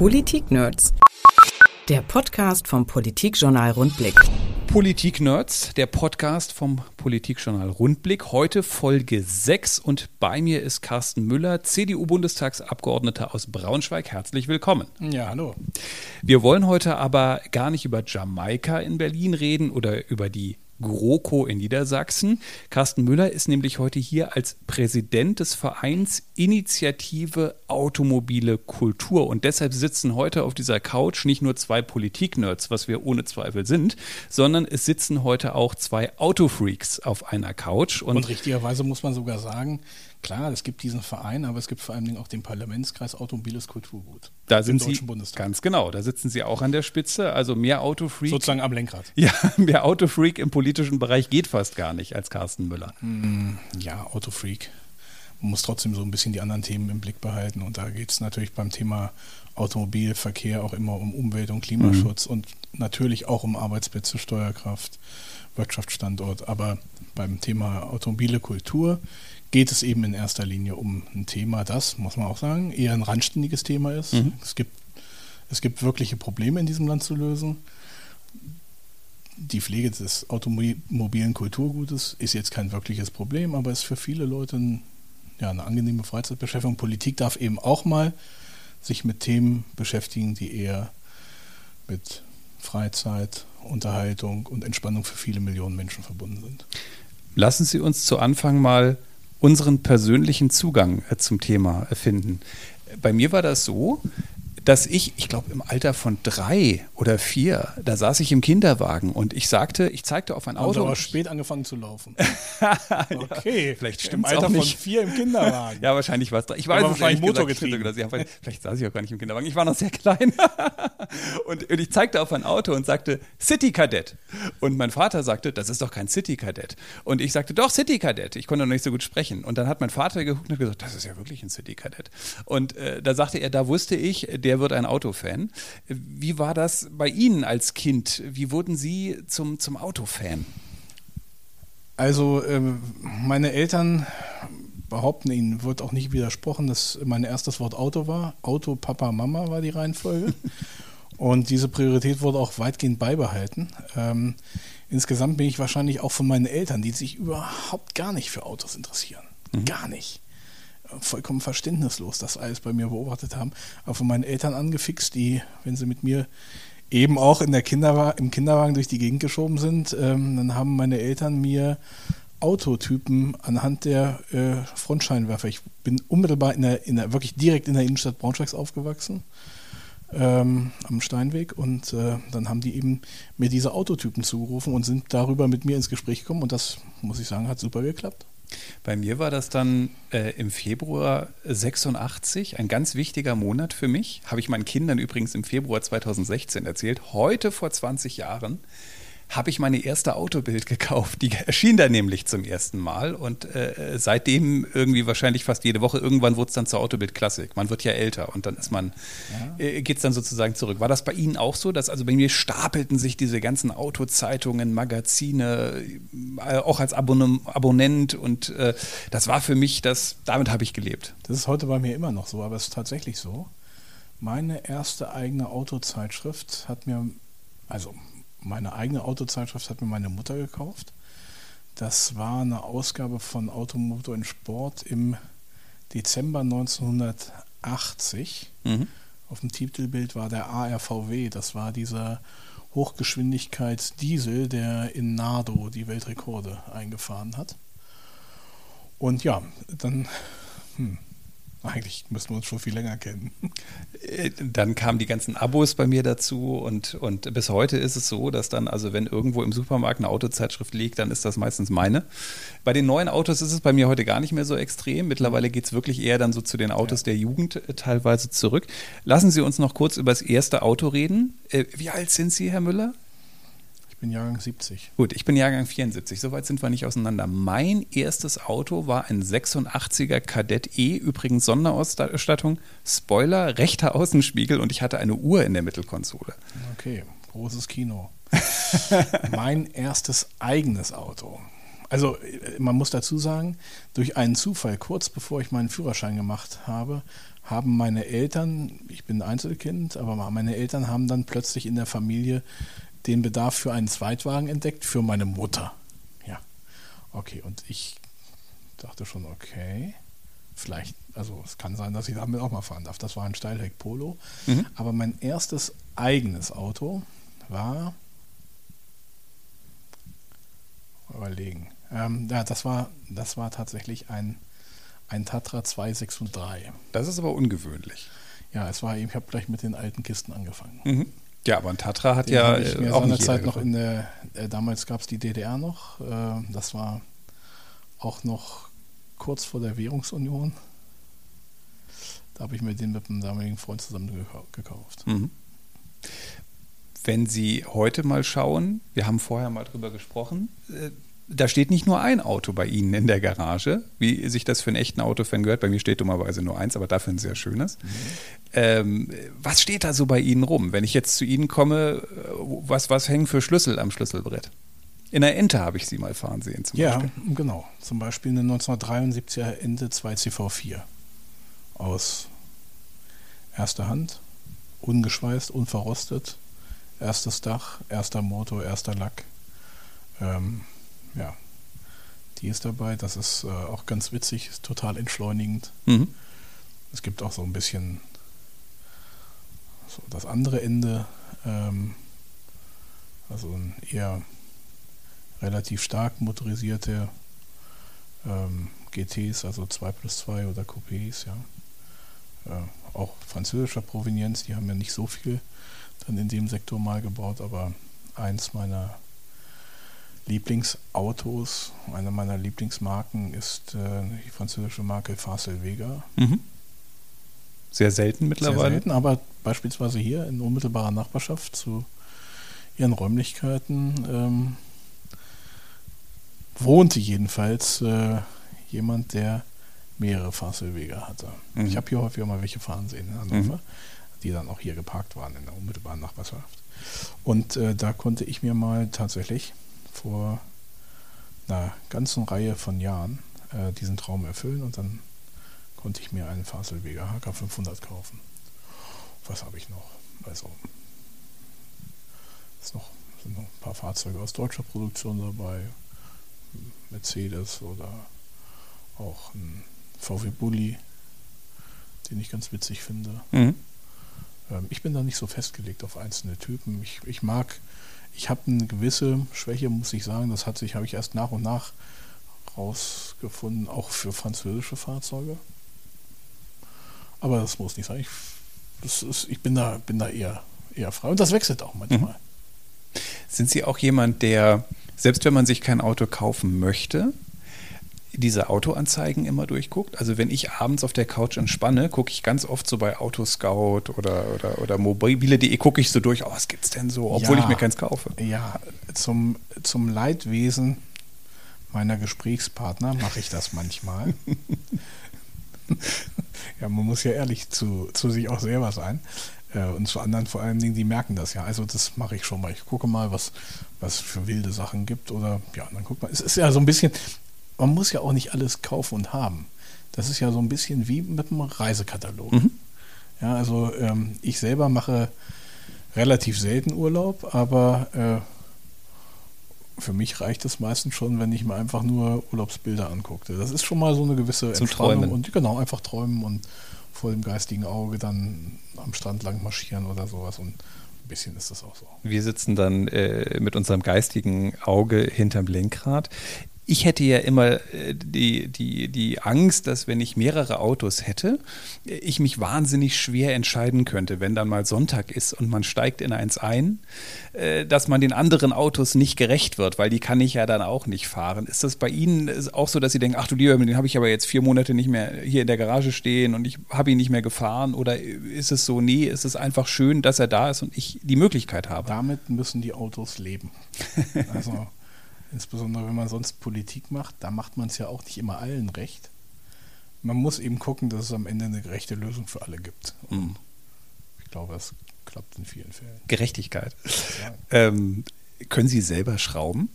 Politik-Nerds. Der Podcast vom Politikjournal Rundblick. Politik-Nerds, der Podcast vom Politikjournal Rundblick. Heute Folge 6 und bei mir ist Carsten Müller, CDU-Bundestagsabgeordneter aus Braunschweig. Herzlich willkommen. Ja, hallo. Wir wollen heute aber gar nicht über Jamaika in Berlin reden oder über die GroKo in Niedersachsen. Carsten Müller ist nämlich heute hier als Präsident des Vereins Initiative Automobile Kultur. Und deshalb sitzen heute auf dieser Couch nicht nur zwei Politik-Nerds, was wir ohne Zweifel sind, sondern es sitzen heute auch zwei Autofreaks auf einer Couch. Und, Und richtigerweise muss man sogar sagen, Klar, es gibt diesen Verein, aber es gibt vor allen Dingen auch den Parlamentskreis Automobiles Kulturgut. Da sind Sie ganz genau, da sitzen Sie auch an der Spitze. Also mehr Autofreak. Sozusagen am Lenkrad. Ja, mehr Autofreak im politischen Bereich geht fast gar nicht als Carsten Müller. Hm, ja, Autofreak. Man muss trotzdem so ein bisschen die anderen Themen im Blick behalten. Und da geht es natürlich beim Thema Automobilverkehr auch immer um Umwelt- und Klimaschutz mhm. und natürlich auch um Arbeitsplätze, Steuerkraft, Wirtschaftsstandort. Aber beim Thema automobile Kultur geht es eben in erster Linie um ein Thema, das, muss man auch sagen, eher ein randständiges Thema ist. Mhm. Es, gibt, es gibt wirkliche Probleme in diesem Land zu lösen. Die Pflege des automobilen Kulturgutes ist jetzt kein wirkliches Problem, aber ist für viele Leute ein, ja, eine angenehme Freizeitbeschäftigung. Politik darf eben auch mal sich mit Themen beschäftigen, die eher mit Freizeit, Unterhaltung und Entspannung für viele Millionen Menschen verbunden sind. Lassen Sie uns zu Anfang mal unseren persönlichen Zugang äh, zum Thema finden. Bei mir war das so, dass ich, ich glaube im Alter von drei oder vier, da saß ich im Kinderwagen und ich sagte, ich zeigte auf ein Auto. Aber spät angefangen zu laufen. okay, vielleicht stimmt es auch nicht. Im Alter von vier im Kinderwagen. ja, wahrscheinlich war es. Ich weiß es nicht. Motorgetrieben. Ja, vielleicht saß ich auch gar nicht im Kinderwagen. Ich war noch sehr klein. und, und, ich zeigte auf ein Auto und sagte City Kadett. Und mein Vater sagte, das ist doch kein City Kadett. Und ich sagte, doch City Kadett. Ich konnte noch nicht so gut sprechen. Und dann hat mein Vater geguckt und gesagt, das ist ja wirklich ein City Kadett. Und äh, da sagte er, da wusste ich, der der wird ein Autofan. Wie war das bei Ihnen als Kind? Wie wurden Sie zum, zum Autofan? Also ähm, meine Eltern behaupten, ihnen wird auch nicht widersprochen, dass mein erstes Wort Auto war. Auto, Papa, Mama war die Reihenfolge. Und diese Priorität wurde auch weitgehend beibehalten. Ähm, insgesamt bin ich wahrscheinlich auch von meinen Eltern, die sich überhaupt gar nicht für Autos interessieren. Mhm. Gar nicht vollkommen verständnislos, das alles bei mir beobachtet haben, aber von meinen Eltern angefixt, die, wenn sie mit mir eben auch in der Kinderwa im Kinderwagen durch die Gegend geschoben sind, ähm, dann haben meine Eltern mir Autotypen anhand der äh, Frontscheinwerfer. Ich bin unmittelbar in der, in der, wirklich direkt in der Innenstadt Braunschweigs aufgewachsen, ähm, am Steinweg. Und äh, dann haben die eben mir diese Autotypen zugerufen und sind darüber mit mir ins Gespräch gekommen. Und das, muss ich sagen, hat super geklappt. Bei mir war das dann äh, im Februar 86, ein ganz wichtiger Monat für mich. Habe ich meinen Kindern übrigens im Februar 2016 erzählt. Heute vor 20 Jahren habe ich meine erste Autobild gekauft. Die erschien da nämlich zum ersten Mal und äh, seitdem irgendwie wahrscheinlich fast jede Woche. Irgendwann wurde es dann zur Autobild Klassik. Man wird ja älter und dann ist man, ja. äh, geht es dann sozusagen zurück. War das bei Ihnen auch so, dass also bei mir stapelten sich diese ganzen Autozeitungen, Magazine, äh, auch als Abonnem Abonnent und äh, das war für mich das, damit habe ich gelebt. Das ist heute bei mir immer noch so, aber es ist tatsächlich so. Meine erste eigene Autozeitschrift hat mir, also meine eigene Autozeitschrift hat mir meine Mutter gekauft. Das war eine Ausgabe von Automotor in Sport im Dezember 1980. Mhm. Auf dem Titelbild war der ARVW. Das war dieser Hochgeschwindigkeitsdiesel, der in Nardo die Weltrekorde eingefahren hat. Und ja, dann hm, eigentlich müssten wir uns schon viel länger kennen. Äh, dann kamen die ganzen Abos bei mir dazu und, und bis heute ist es so, dass dann, also wenn irgendwo im Supermarkt eine Autozeitschrift liegt, dann ist das meistens meine. Bei den neuen Autos ist es bei mir heute gar nicht mehr so extrem. Mittlerweile geht es wirklich eher dann so zu den Autos ja. der Jugend äh, teilweise zurück. Lassen Sie uns noch kurz über das erste Auto reden. Äh, wie alt sind Sie, Herr Müller? Bin Jahrgang 70. Gut, ich bin Jahrgang 74. Soweit sind wir nicht auseinander. Mein erstes Auto war ein 86er Kadett E, übrigens Sonderausstattung, Spoiler, rechter Außenspiegel und ich hatte eine Uhr in der Mittelkonsole. Okay, großes Kino. mein erstes eigenes Auto. Also äh, man muss dazu sagen, durch einen Zufall, kurz bevor ich meinen Führerschein gemacht habe, haben meine Eltern, ich bin Einzelkind, aber meine Eltern haben dann plötzlich in der Familie den Bedarf für einen Zweitwagen entdeckt, für meine Mutter. Ja. Okay, und ich dachte schon, okay, vielleicht, also es kann sein, dass ich damit auch mal fahren darf. Das war ein Steilheck Polo. Mhm. Aber mein erstes eigenes Auto war, überlegen, ähm, ja, das war, das war tatsächlich ein, ein Tatra 263. Das ist aber ungewöhnlich. Ja, es war, ich habe gleich mit den alten Kisten angefangen. Mhm. Ja, aber ein Tatra hat den ja ich mir auch nicht Zeit noch in der, äh, damals gab es die DDR noch. Äh, das war auch noch kurz vor der Währungsunion. Da habe ich mir den mit einem damaligen Freund zusammen gekauft. Mhm. Wenn Sie heute mal schauen, wir haben vorher mal drüber gesprochen, äh, da steht nicht nur ein Auto bei Ihnen in der Garage, wie sich das für einen echten Autofan gehört. Bei mir steht dummerweise nur eins, aber dafür ein sehr schönes. Mhm. Ähm, was steht da so bei Ihnen rum? Wenn ich jetzt zu Ihnen komme, äh, was, was hängen für Schlüssel am Schlüsselbrett? In der Ente habe ich Sie mal fahren sehen. Zum ja, Beispiel. genau. Zum Beispiel eine 1973er Ente 2CV4 aus erster Hand, ungeschweißt, unverrostet, erstes Dach, erster Motor, erster Lack. Ähm, ja, die ist dabei. Das ist äh, auch ganz witzig, ist total entschleunigend. Mhm. Es gibt auch so ein bisschen so das andere Ende, ähm, also ein eher relativ stark motorisierte ähm, GTs, also 2 plus 2 oder Coupés, ja. Äh, auch französischer Provenienz, die haben ja nicht so viel dann in dem Sektor mal gebaut, aber eins meiner Lieblingsautos, eine meiner Lieblingsmarken ist äh, die französische Marke Facel Vega. Mhm. Sehr selten mittlerweile. Sehr selten, aber beispielsweise hier in unmittelbarer Nachbarschaft zu ihren Räumlichkeiten ähm, wohnte jedenfalls äh, jemand, der mehrere Fahrzeugwege hatte. Mhm. Ich habe hier häufig mal welche fahren sehen in Hannover, mhm. die dann auch hier geparkt waren in der unmittelbaren Nachbarschaft. Und äh, da konnte ich mir mal tatsächlich vor einer ganzen Reihe von Jahren äh, diesen Traum erfüllen und dann konnte ich mir einen Fahrzeugwege HK500 kaufen. Was habe ich noch? Also, es noch, sind noch ein paar Fahrzeuge aus deutscher Produktion dabei. Mercedes oder auch ein VW Bulli, den ich ganz witzig finde. Mhm. Ähm, ich bin da nicht so festgelegt auf einzelne Typen. Ich, ich mag, ich habe eine gewisse Schwäche, muss ich sagen. Das hat sich, habe ich erst nach und nach rausgefunden, auch für französische Fahrzeuge. Aber das muss nicht sein. Ich, das ist, ich bin da, bin da eher, eher frei. Und das wechselt auch manchmal. Mhm. Sind Sie auch jemand, der selbst wenn man sich kein Auto kaufen möchte, diese Autoanzeigen immer durchguckt. Also wenn ich abends auf der Couch entspanne, gucke ich ganz oft so bei Autoscout oder, oder, oder mobile.de, gucke ich so durch, oh, was gibt's denn so, obwohl ja, ich mir keins kaufe. Ja, zum, zum Leidwesen meiner Gesprächspartner mache ich das manchmal. ja, man muss ja ehrlich zu, zu sich auch selber sein. Äh, und zu anderen vor allen Dingen, die merken das ja. Also das mache ich schon mal. Ich gucke mal, was, was für wilde Sachen gibt. Oder ja, dann guck mal. Es ist ja so ein bisschen, man muss ja auch nicht alles kaufen und haben. Das ist ja so ein bisschen wie mit einem Reisekatalog. Mhm. Ja, also ähm, ich selber mache relativ selten Urlaub, aber äh, für mich reicht es meistens schon, wenn ich mir einfach nur Urlaubsbilder angucke. Das ist schon mal so eine gewisse Zum Entspannung Träumen. und genau einfach träumen und vor dem geistigen Auge dann am Strand lang marschieren oder sowas. Und ein bisschen ist das auch so. Wir sitzen dann äh, mit unserem geistigen Auge hinterm Lenkrad ich hätte ja immer äh, die, die, die Angst, dass wenn ich mehrere Autos hätte, ich mich wahnsinnig schwer entscheiden könnte, wenn dann mal Sonntag ist und man steigt in eins ein, äh, dass man den anderen Autos nicht gerecht wird, weil die kann ich ja dann auch nicht fahren. Ist das bei Ihnen auch so, dass Sie denken, ach du lieber, den habe ich aber jetzt vier Monate nicht mehr hier in der Garage stehen und ich habe ihn nicht mehr gefahren? Oder ist es so, nee, ist es einfach schön, dass er da ist und ich die Möglichkeit habe? Damit müssen die Autos leben. Also Insbesondere wenn man sonst Politik macht, da macht man es ja auch nicht immer allen recht. Man muss eben gucken, dass es am Ende eine gerechte Lösung für alle gibt. Mhm. Ich glaube, das klappt in vielen Fällen. Gerechtigkeit. Ähm, können Sie selber schrauben?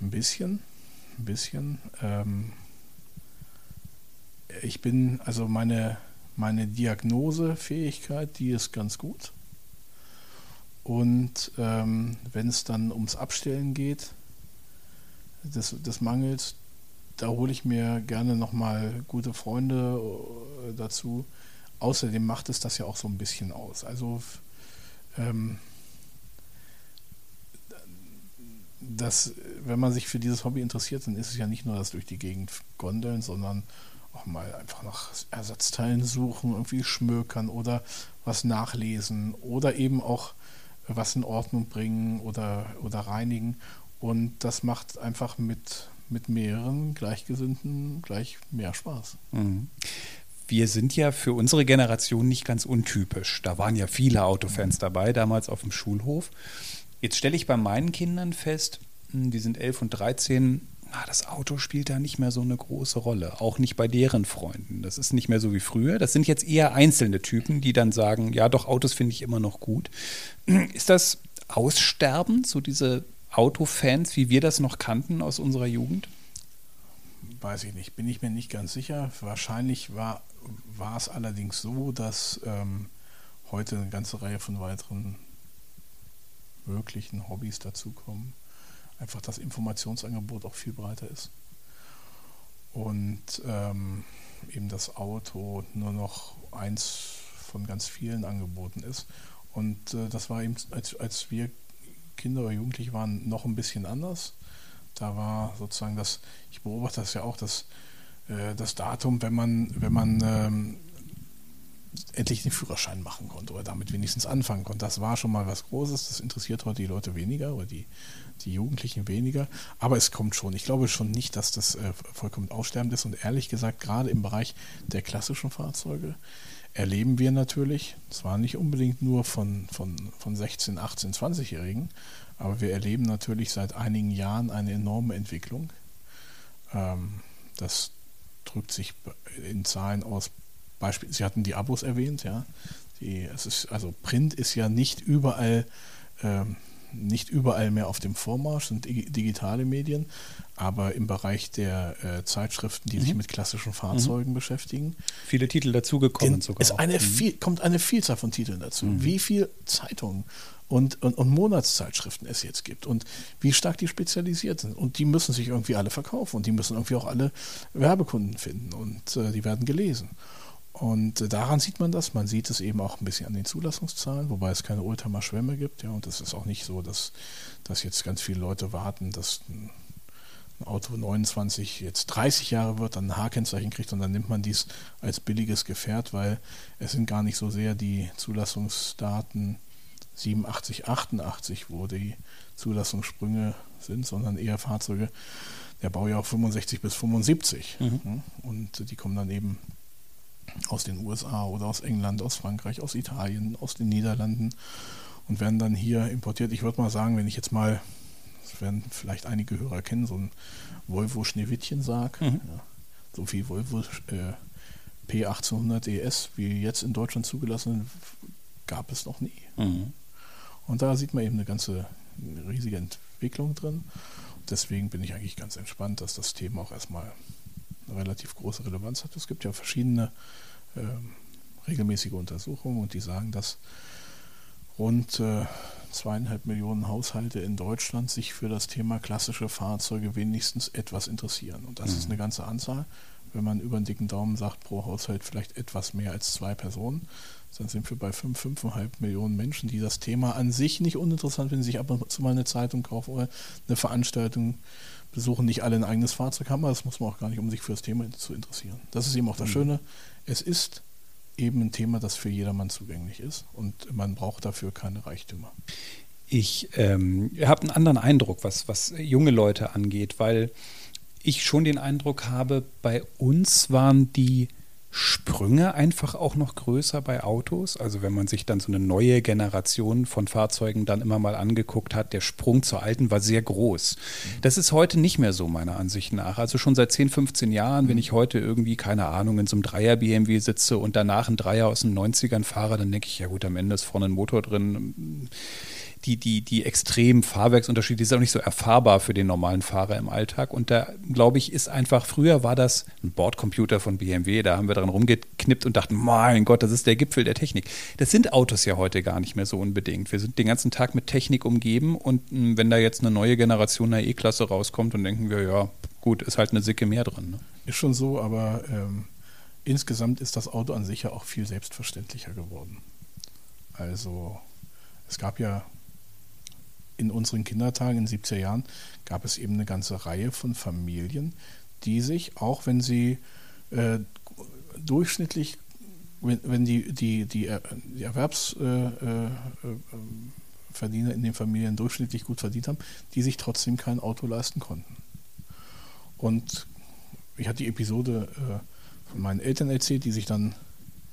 ein bisschen, ein bisschen. Ähm, ich bin, also meine, meine Diagnosefähigkeit, die ist ganz gut. Und ähm, wenn es dann ums Abstellen geht, des, des Mangels, da hole ich mir gerne nochmal gute Freunde äh, dazu. Außerdem macht es das ja auch so ein bisschen aus. Also ähm, das, wenn man sich für dieses Hobby interessiert, dann ist es ja nicht nur das durch die Gegend gondeln, sondern auch mal einfach nach Ersatzteilen suchen, irgendwie schmökern oder was nachlesen oder eben auch was in Ordnung bringen oder, oder reinigen. Und das macht einfach mit, mit mehreren Gleichgesinnten gleich mehr Spaß. Mhm. Wir sind ja für unsere Generation nicht ganz untypisch. Da waren ja viele Autofans dabei, damals auf dem Schulhof. Jetzt stelle ich bei meinen Kindern fest, hm, die sind 11 und 13, ah, das Auto spielt da nicht mehr so eine große Rolle. Auch nicht bei deren Freunden. Das ist nicht mehr so wie früher. Das sind jetzt eher einzelne Typen, die dann sagen, ja doch, Autos finde ich immer noch gut. Ist das aussterbend, so diese Autofans, wie wir das noch kannten aus unserer Jugend? Weiß ich nicht, bin ich mir nicht ganz sicher. Wahrscheinlich war, war es allerdings so, dass ähm, heute eine ganze Reihe von weiteren möglichen Hobbys dazukommen einfach das Informationsangebot auch viel breiter ist. Und ähm, eben das Auto nur noch eins von ganz vielen Angeboten ist. Und äh, das war eben, als, als wir Kinder oder Jugendliche waren, noch ein bisschen anders. Da war sozusagen das, ich beobachte das ja auch, dass äh, das Datum, wenn man, wenn man ähm, endlich den Führerschein machen konnte oder damit wenigstens anfangen konnte. Das war schon mal was Großes. Das interessiert heute die Leute weniger oder die, die Jugendlichen weniger. Aber es kommt schon. Ich glaube schon nicht, dass das äh, vollkommen aussterbend ist. Und ehrlich gesagt, gerade im Bereich der klassischen Fahrzeuge erleben wir natürlich, zwar nicht unbedingt nur von, von, von 16, 18, 20-Jährigen, aber wir erleben natürlich seit einigen Jahren eine enorme Entwicklung. Ähm, das drückt sich in Zahlen aus Beispiel, Sie hatten die Abos erwähnt, ja. Die, es ist, also Print ist ja nicht überall, ähm, nicht überall mehr auf dem Vormarsch, sind digitale Medien, aber im Bereich der äh, Zeitschriften, die mhm. sich mit klassischen Fahrzeugen mhm. beschäftigen. Viele Titel dazugekommen sogar. Es eine mhm. viel, kommt eine Vielzahl von Titeln dazu. Mhm. Wie viele Zeitungen und, und, und, Monatszeitschriften es jetzt gibt und wie stark die spezialisiert sind. Und die müssen sich irgendwie alle verkaufen und die müssen irgendwie auch alle Werbekunden finden und äh, die werden gelesen. Und daran sieht man das. Man sieht es eben auch ein bisschen an den Zulassungszahlen, wobei es keine Oldtimer-Schwämme gibt. Ja, und es ist auch nicht so, dass, dass jetzt ganz viele Leute warten, dass ein Auto 29 jetzt 30 Jahre wird, dann ein H-Kennzeichen kriegt und dann nimmt man dies als billiges Gefährt, weil es sind gar nicht so sehr die Zulassungsdaten 87, 88, wo die Zulassungssprünge sind, sondern eher Fahrzeuge der Baujahr 65 bis 75. Mhm. Und die kommen dann eben aus den USA oder aus England, aus Frankreich, aus Italien, aus den Niederlanden und werden dann hier importiert. Ich würde mal sagen, wenn ich jetzt mal, das werden vielleicht einige Hörer kennen, so ein Volvo Schneewittchen sag, mhm. ja, so viel Volvo äh, P1800 ES wie jetzt in Deutschland zugelassen, gab es noch nie. Mhm. Und da sieht man eben eine ganze riesige Entwicklung drin. deswegen bin ich eigentlich ganz entspannt, dass das Thema auch erstmal relativ große Relevanz hat. Es gibt ja verschiedene äh, regelmäßige Untersuchungen und die sagen, dass rund äh, zweieinhalb Millionen Haushalte in Deutschland sich für das Thema klassische Fahrzeuge wenigstens etwas interessieren. Und das mhm. ist eine ganze Anzahl. Wenn man über den dicken Daumen sagt, pro Haushalt vielleicht etwas mehr als zwei Personen, dann sind wir bei fünf, fünfeinhalb Millionen Menschen, die das Thema an sich nicht uninteressant finden, sich ab und zu mal eine Zeitung kaufen oder eine Veranstaltung besuchen. Nicht alle ein eigenes Fahrzeug haben, aber das muss man auch gar nicht, um sich für das Thema zu interessieren. Das ist eben auch das mhm. Schöne. Es ist eben ein Thema, das für jedermann zugänglich ist und man braucht dafür keine Reichtümer. Ich ähm, habe einen anderen Eindruck, was, was junge Leute angeht, weil ich schon den Eindruck habe, bei uns waren die Sprünge einfach auch noch größer bei Autos. Also wenn man sich dann so eine neue Generation von Fahrzeugen dann immer mal angeguckt hat, der Sprung zur alten war sehr groß. Mhm. Das ist heute nicht mehr so meiner Ansicht nach. Also schon seit 10, 15 Jahren, wenn mhm. ich heute irgendwie, keine Ahnung, in so einem Dreier BMW sitze und danach ein Dreier aus den 90ern fahre, dann denke ich, ja gut, am Ende ist vorne ein Motor drin die, die, die extremen Fahrwerksunterschiede, die sind auch nicht so erfahrbar für den normalen Fahrer im Alltag. Und da, glaube ich, ist einfach, früher war das ein Bordcomputer von BMW, da haben wir dran rumgeknippt und dachten, mein Gott, das ist der Gipfel der Technik. Das sind Autos ja heute gar nicht mehr so unbedingt. Wir sind den ganzen Tag mit Technik umgeben und mh, wenn da jetzt eine neue Generation einer E-Klasse rauskommt, dann denken wir, ja, gut, ist halt eine Sicke mehr drin. Ne? Ist schon so, aber ähm, insgesamt ist das Auto an sich ja auch viel selbstverständlicher geworden. Also es gab ja in unseren Kindertagen in den 70er Jahren gab es eben eine ganze Reihe von Familien, die sich, auch wenn sie äh, durchschnittlich, wenn, wenn die, die, die, die Erwerbsverdiener äh, äh, in den Familien durchschnittlich gut verdient haben, die sich trotzdem kein Auto leisten konnten. Und ich hatte die Episode äh, von meinen Eltern erzählt, die sich dann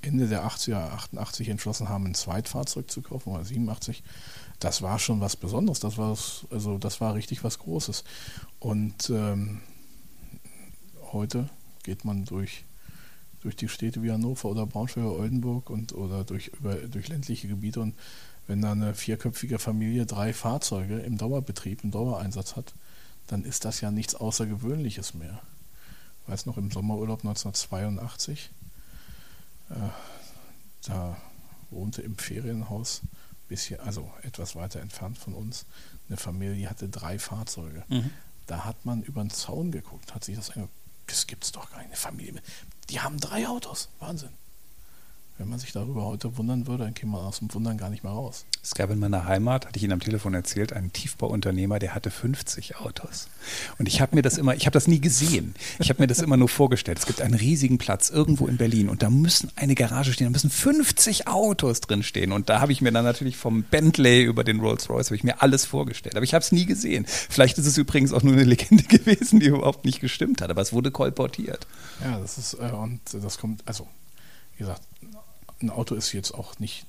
Ende der 80er, 88 entschlossen haben, ein Zweitfahrzeug zu kaufen, oder 87, das war schon was Besonderes. Das war, also das war richtig was Großes. Und ähm, heute geht man durch, durch die Städte wie Hannover oder Braunschweig oder Oldenburg und, oder durch, über, durch ländliche Gebiete und wenn da eine vierköpfige Familie drei Fahrzeuge im Dauerbetrieb, im Dauereinsatz hat, dann ist das ja nichts Außergewöhnliches mehr. Ich weiß noch, im Sommerurlaub 1982 äh, da wohnte im Ferienhaus, bisschen, also etwas weiter entfernt von uns, eine Familie, hatte drei Fahrzeuge. Mhm. Da hat man über den Zaun geguckt, hat sich das angeguckt. Das gibt es doch gar nicht. Eine Familie. Die haben drei Autos. Wahnsinn. Wenn man sich darüber heute wundern würde, dann käme man aus dem Wundern gar nicht mehr raus. Es gab in meiner Heimat, hatte ich Ihnen am Telefon erzählt, einen Tiefbauunternehmer, der hatte 50 Autos. Und ich habe mir das immer, ich habe das nie gesehen. Ich habe mir das immer nur vorgestellt. Es gibt einen riesigen Platz irgendwo in Berlin und da müssen eine Garage stehen, da müssen 50 Autos drin stehen. Und da habe ich mir dann natürlich vom Bentley über den Rolls Royce, habe ich mir alles vorgestellt. Aber ich habe es nie gesehen. Vielleicht ist es übrigens auch nur eine Legende gewesen, die überhaupt nicht gestimmt hat. Aber es wurde kolportiert. Ja, das ist, äh, und das kommt, also, wie gesagt, ein Auto ist jetzt auch nicht,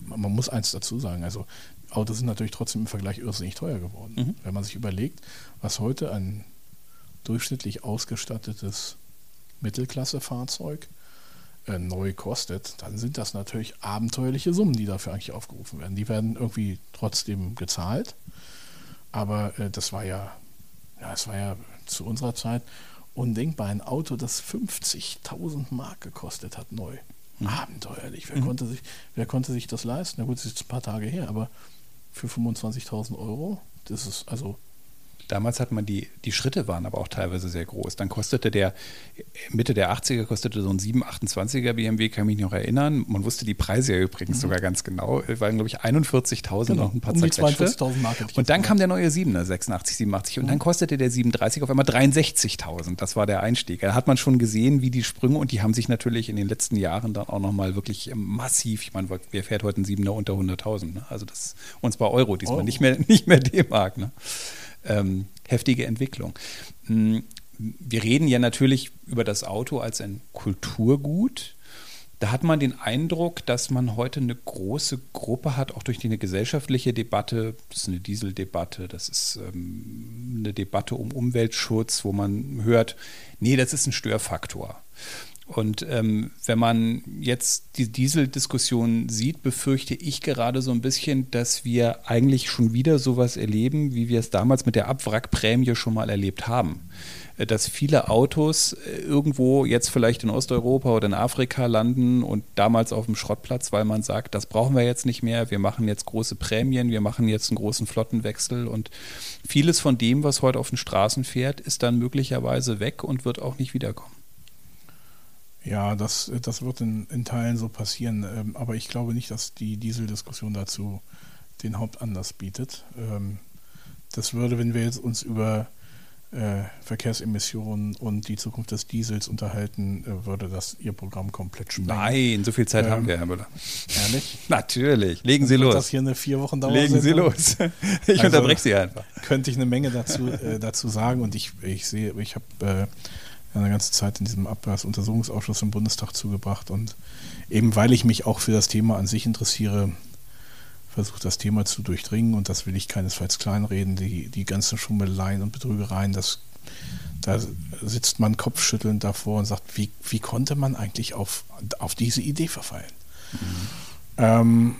man muss eins dazu sagen, also Autos sind natürlich trotzdem im Vergleich irrsinnig teuer geworden. Mhm. Wenn man sich überlegt, was heute ein durchschnittlich ausgestattetes Mittelklassefahrzeug äh, neu kostet, dann sind das natürlich abenteuerliche Summen, die dafür eigentlich aufgerufen werden. Die werden irgendwie trotzdem gezahlt, aber äh, das war ja, ja, es war ja zu unserer Zeit undenkbar. Ein Auto, das 50.000 Mark gekostet hat, neu. Abenteuerlich. Wer, mhm. konnte sich, wer konnte sich das leisten? Na gut, es ist ein paar Tage her, aber für 25.000 Euro, das ist also Damals hat man die, die Schritte waren aber auch teilweise sehr groß. Dann kostete der, Mitte der 80er kostete so ein 728er BMW, kann mich noch erinnern. Man wusste die Preise ja übrigens mhm. sogar ganz genau. Es waren, glaube ich, 41.000 genau. noch ein paar um 42.000 Mark. Und dann kam der neue 7er, 86, 87. Und mhm. dann kostete der 37 auf einmal 63.000. Das war der Einstieg. Da hat man schon gesehen, wie die Sprünge, und die haben sich natürlich in den letzten Jahren dann auch nochmal wirklich massiv, ich meine, wer fährt heute ein 7er unter 100.000? Ne? Also das, und zwar Euro diesmal, Euro. nicht mehr, nicht mehr D-Mark. Ne? Ähm, heftige Entwicklung. Hm, wir reden ja natürlich über das Auto als ein Kulturgut. Da hat man den Eindruck, dass man heute eine große Gruppe hat, auch durch die eine gesellschaftliche Debatte. Das ist eine Dieseldebatte, das ist ähm, eine Debatte um Umweltschutz, wo man hört, nee, das ist ein Störfaktor. Und ähm, wenn man jetzt die Dieseldiskussion sieht, befürchte ich gerade so ein bisschen, dass wir eigentlich schon wieder sowas erleben, wie wir es damals mit der Abwrackprämie schon mal erlebt haben. Äh, dass viele Autos äh, irgendwo jetzt vielleicht in Osteuropa oder in Afrika landen und damals auf dem Schrottplatz, weil man sagt, das brauchen wir jetzt nicht mehr, wir machen jetzt große Prämien, wir machen jetzt einen großen Flottenwechsel und vieles von dem, was heute auf den Straßen fährt, ist dann möglicherweise weg und wird auch nicht wiederkommen. Ja, das, das wird in, in Teilen so passieren. Ähm, aber ich glaube nicht, dass die Dieseldiskussion dazu den Hauptanlass bietet. Ähm, das würde, wenn wir jetzt uns über äh, Verkehrsemissionen und die Zukunft des Diesels unterhalten, äh, würde das Ihr Programm komplett sprengen. Nein, so viel Zeit ähm, haben wir, Herr Müller. Ehrlich? Natürlich. Legen Sie los. das hier eine vier Wochen dauert. Legen Sie los. Ich also, unterbreche Sie einfach. Könnte ich eine Menge dazu, äh, dazu sagen und ich, ich sehe, ich habe eine ganze Zeit in diesem Abgasuntersuchungsausschuss im Bundestag zugebracht. Und eben weil ich mich auch für das Thema an sich interessiere, versuche das Thema zu durchdringen und das will ich keinesfalls kleinreden. Die, die ganzen Schummeleien und Betrügereien, das, da sitzt man kopfschüttelnd davor und sagt, wie, wie konnte man eigentlich auf, auf diese Idee verfallen? Mhm. Ähm,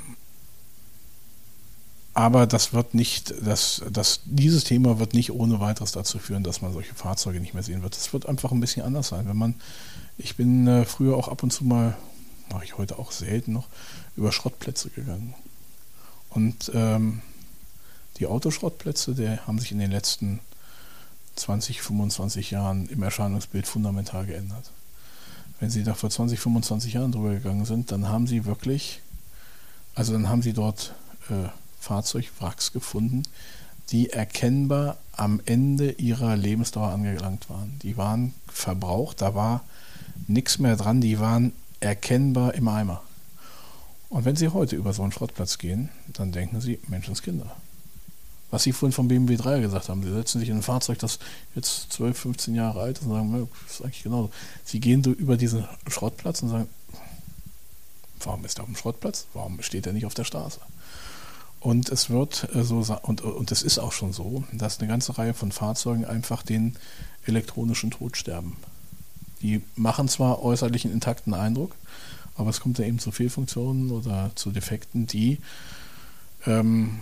aber das wird nicht, das, das, dieses Thema wird nicht ohne weiteres dazu führen, dass man solche Fahrzeuge nicht mehr sehen wird. Es wird einfach ein bisschen anders sein. Wenn man, ich bin äh, früher auch ab und zu mal, mache ich heute auch selten noch, über Schrottplätze gegangen. Und ähm, die Autoschrottplätze, die haben sich in den letzten 20, 25 Jahren im Erscheinungsbild fundamental geändert. Wenn Sie da vor 20, 25 Jahren drüber gegangen sind, dann haben Sie wirklich, also dann haben Sie dort äh, Fahrzeugwracks gefunden, die erkennbar am Ende ihrer Lebensdauer angelangt waren. Die waren verbraucht, da war nichts mehr dran, die waren erkennbar im Eimer. Und wenn Sie heute über so einen Schrottplatz gehen, dann denken Sie, Menschenskinder. Was Sie vorhin vom BMW 3 gesagt haben, Sie setzen sich in ein Fahrzeug, das jetzt 12, 15 Jahre alt ist und sagen, das ist eigentlich genauso. Sie gehen über diesen Schrottplatz und sagen, warum ist er auf dem Schrottplatz? Warum steht er nicht auf der Straße? Und es wird äh, so und, und es ist auch schon so, dass eine ganze Reihe von Fahrzeugen einfach den elektronischen Tod sterben. Die machen zwar äußerlich einen intakten Eindruck, aber es kommt ja eben zu Fehlfunktionen oder zu Defekten, die ähm,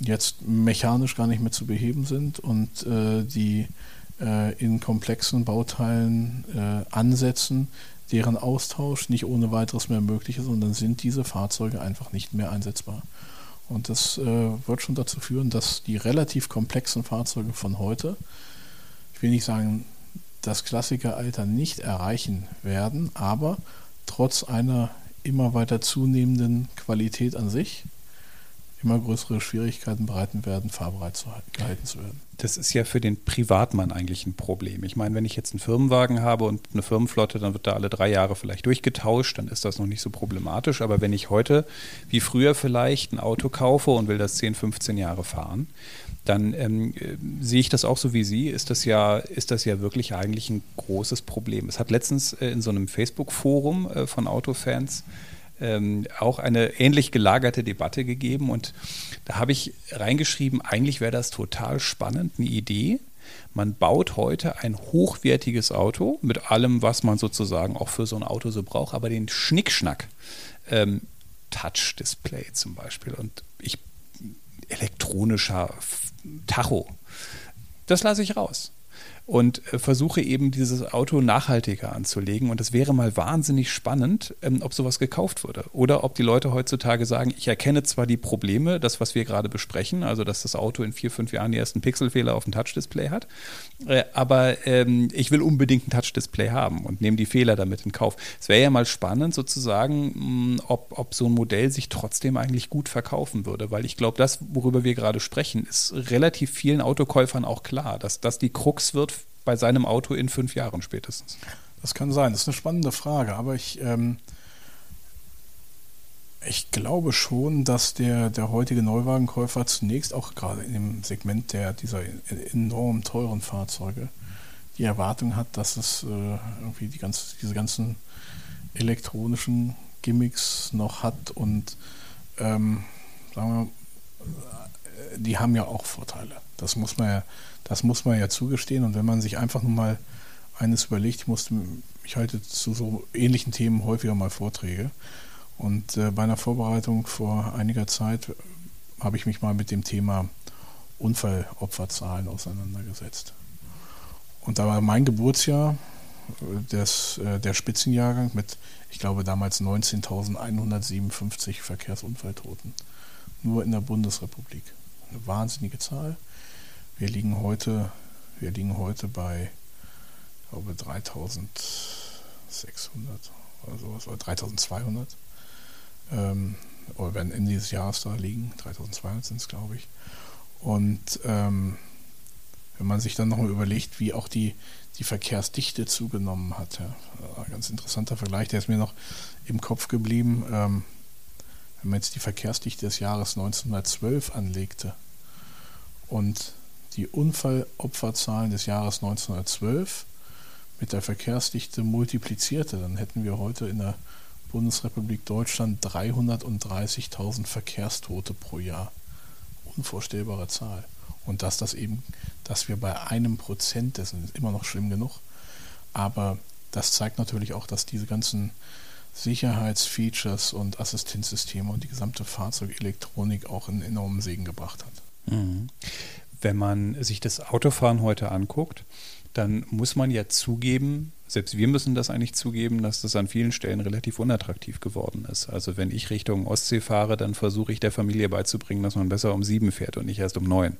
jetzt mechanisch gar nicht mehr zu beheben sind und äh, die äh, in komplexen Bauteilen äh, ansetzen, deren Austausch nicht ohne weiteres mehr möglich ist und dann sind diese Fahrzeuge einfach nicht mehr einsetzbar. Und das äh, wird schon dazu führen, dass die relativ komplexen Fahrzeuge von heute, ich will nicht sagen, das Klassikeralter nicht erreichen werden, aber trotz einer immer weiter zunehmenden Qualität an sich immer größere Schwierigkeiten bereiten werden, fahrbereit zu gehalten zu werden. Das ist ja für den Privatmann eigentlich ein Problem. Ich meine, wenn ich jetzt einen Firmenwagen habe und eine Firmenflotte, dann wird da alle drei Jahre vielleicht durchgetauscht, dann ist das noch nicht so problematisch. Aber wenn ich heute, wie früher vielleicht, ein Auto kaufe und will das 10, 15 Jahre fahren, dann ähm, äh, sehe ich das auch so wie Sie, ist das ja, ist das ja wirklich eigentlich ein großes Problem. Es hat letztens äh, in so einem Facebook-Forum äh, von Autofans ähm, auch eine ähnlich gelagerte Debatte gegeben. Und da habe ich reingeschrieben, eigentlich wäre das total spannend, eine Idee. Man baut heute ein hochwertiges Auto mit allem, was man sozusagen auch für so ein Auto so braucht, aber den Schnickschnack, ähm, Touch-Display zum Beispiel und ich, elektronischer Tacho, das lasse ich raus und äh, versuche eben dieses Auto nachhaltiger anzulegen. Und es wäre mal wahnsinnig spannend, ähm, ob sowas gekauft würde. Oder ob die Leute heutzutage sagen, ich erkenne zwar die Probleme, das, was wir gerade besprechen, also dass das Auto in vier, fünf Jahren die ersten Pixelfehler auf dem Touch-Display hat, äh, aber ähm, ich will unbedingt ein Touch-Display haben und nehme die Fehler damit in Kauf. Es wäre ja mal spannend sozusagen, mh, ob, ob so ein Modell sich trotzdem eigentlich gut verkaufen würde, weil ich glaube, das, worüber wir gerade sprechen, ist relativ vielen Autokäufern auch klar, dass das die Krux wird bei seinem Auto in fünf Jahren spätestens? Das kann sein. Das ist eine spannende Frage. Aber ich, ähm, ich glaube schon, dass der, der heutige Neuwagenkäufer zunächst auch gerade in dem Segment der, dieser enorm teuren Fahrzeuge die Erwartung hat, dass es äh, irgendwie die ganz, diese ganzen elektronischen Gimmicks noch hat und ähm, sagen wir, die haben ja auch Vorteile. Das muss man ja, das muss man ja zugestehen. Und wenn man sich einfach nur mal eines überlegt, ich musste, ich halte zu so ähnlichen Themen häufiger mal Vorträge. Und äh, bei einer Vorbereitung vor einiger Zeit habe ich mich mal mit dem Thema Unfallopferzahlen auseinandergesetzt. Und da war mein Geburtsjahr, des, äh, der Spitzenjahrgang mit, ich glaube, damals 19.157 Verkehrsunfalltoten. Nur in der Bundesrepublik. Eine wahnsinnige Zahl. Wir liegen heute, wir liegen heute bei, glaube, 3600 oder sowas, oder 3200. Ähm, oder werden Ende dieses Jahres da liegen. 3200 sind es, glaube ich. Und ähm, wenn man sich dann nochmal überlegt, wie auch die, die Verkehrsdichte zugenommen hat. Ja, ein ganz interessanter Vergleich, der ist mir noch im Kopf geblieben. Ähm, wenn man jetzt die Verkehrsdichte des Jahres 1912 anlegte und die Unfallopferzahlen des Jahres 1912 mit der Verkehrsdichte multiplizierte, dann hätten wir heute in der Bundesrepublik Deutschland 330.000 Verkehrstote pro Jahr. Unvorstellbare Zahl. Und dass das eben, dass wir bei einem Prozent dessen ist immer noch schlimm genug. Aber das zeigt natürlich auch, dass diese ganzen Sicherheitsfeatures und Assistenzsysteme und die gesamte Fahrzeugelektronik auch einen enormen Segen gebracht hat. Mhm. Wenn man sich das Autofahren heute anguckt, dann muss man ja zugeben, selbst wir müssen das eigentlich zugeben, dass das an vielen Stellen relativ unattraktiv geworden ist. Also wenn ich Richtung Ostsee fahre, dann versuche ich der Familie beizubringen, dass man besser um sieben fährt und nicht erst um neun.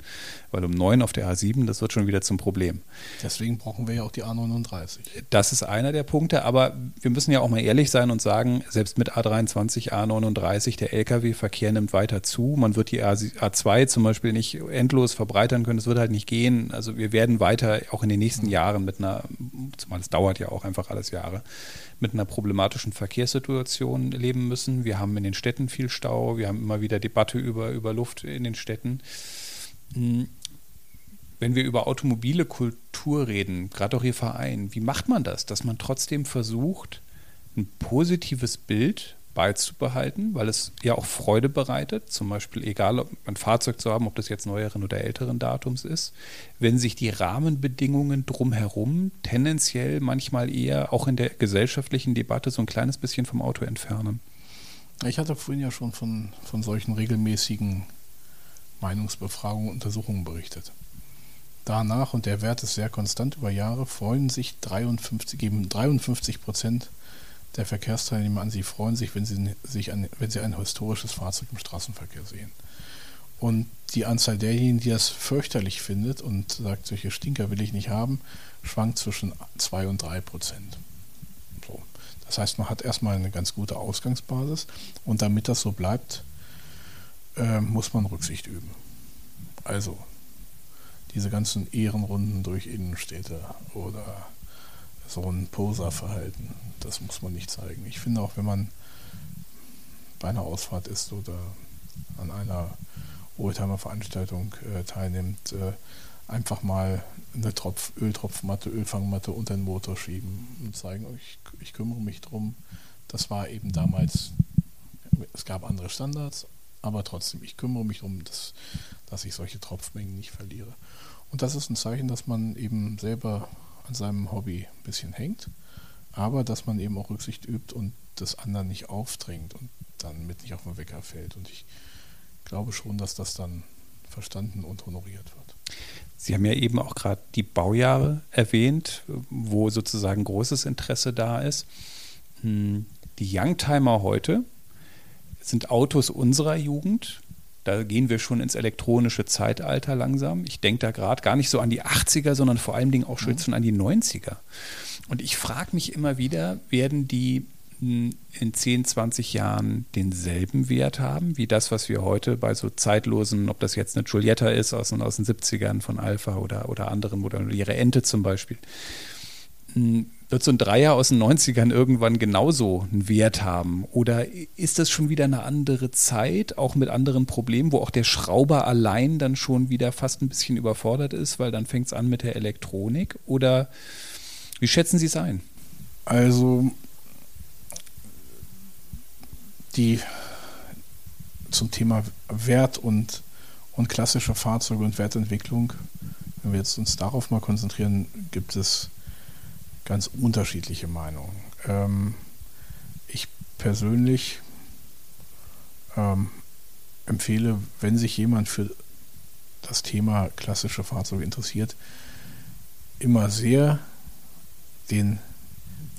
Weil um neun auf der A7, das wird schon wieder zum Problem. Deswegen brauchen wir ja auch die A39. Das ist einer der Punkte, aber wir müssen ja auch mal ehrlich sein und sagen, selbst mit A23, A39, der Lkw-Verkehr nimmt weiter zu. Man wird die A2 zum Beispiel nicht endlos verbreitern können, es wird halt nicht gehen. Also wir werden weiter auch in den nächsten Jahren mit einer, zumal es dauert ja auch einfach alles Jahre, mit einer problematischen Verkehrssituation leben müssen. Wir haben in den Städten viel Stau, wir haben immer wieder Debatte über, über Luft in den Städten. Hm, wenn wir über automobile Kultur reden, gerade auch Ihr Verein, wie macht man das, dass man trotzdem versucht, ein positives Bild beizubehalten, weil es ja auch Freude bereitet, zum Beispiel egal, ob ein Fahrzeug zu haben, ob das jetzt neueren oder älteren Datums ist, wenn sich die Rahmenbedingungen drumherum tendenziell manchmal eher auch in der gesellschaftlichen Debatte so ein kleines bisschen vom Auto entfernen. Ich hatte vorhin ja schon von, von solchen regelmäßigen Meinungsbefragungen, Untersuchungen berichtet. Danach, und der Wert ist sehr konstant über Jahre, freuen sich 53, geben 53 Prozent der Verkehrsteilnehmer an. Sie freuen sich, wenn sie, sich an, wenn sie ein historisches Fahrzeug im Straßenverkehr sehen. Und die Anzahl derjenigen, die das fürchterlich findet und sagt, solche Stinker will ich nicht haben, schwankt zwischen 2 und 3 Prozent. So. Das heißt, man hat erstmal eine ganz gute Ausgangsbasis und damit das so bleibt, äh, muss man Rücksicht üben. Also diese ganzen Ehrenrunden durch Innenstädte oder so ein Poserverhalten, das muss man nicht zeigen. Ich finde auch, wenn man bei einer Ausfahrt ist oder an einer Oldtimer-Veranstaltung äh, teilnimmt, äh, einfach mal eine Tropf, Öltropfmatte, Ölfangmatte unter den Motor schieben und zeigen, ich, ich kümmere mich drum. Das war eben damals, es gab andere Standards, aber trotzdem, ich kümmere mich darum, dass, dass ich solche Tropfmengen nicht verliere. Und das ist ein Zeichen, dass man eben selber an seinem Hobby ein bisschen hängt, aber dass man eben auch Rücksicht übt und das anderen nicht aufdrängt und dann mit nicht auf den Wecker fällt. Und ich glaube schon, dass das dann verstanden und honoriert wird. Sie haben ja eben auch gerade die Baujahre erwähnt, wo sozusagen großes Interesse da ist. Hm, die Youngtimer heute sind Autos unserer Jugend. Da gehen wir schon ins elektronische Zeitalter langsam. Ich denke da gerade gar nicht so an die 80er, sondern vor allen Dingen auch schon mhm. an die 90er. Und ich frage mich immer wieder, werden die hm, in 10, 20 Jahren denselben Wert haben, wie das, was wir heute bei so zeitlosen, ob das jetzt eine Giulietta ist aus, aus den 70ern von Alpha oder, oder anderen Modellen, ihre Ente zum Beispiel. Wird so ein Dreier aus den 90ern irgendwann genauso einen Wert haben? Oder ist das schon wieder eine andere Zeit, auch mit anderen Problemen, wo auch der Schrauber allein dann schon wieder fast ein bisschen überfordert ist, weil dann fängt es an mit der Elektronik? Oder wie schätzen Sie es ein? Also die zum Thema Wert und, und klassische Fahrzeuge und Wertentwicklung, wenn wir jetzt uns darauf mal konzentrieren, gibt es ganz unterschiedliche Meinungen. Ähm, ich persönlich ähm, empfehle, wenn sich jemand für das Thema klassische Fahrzeuge interessiert, immer sehr den,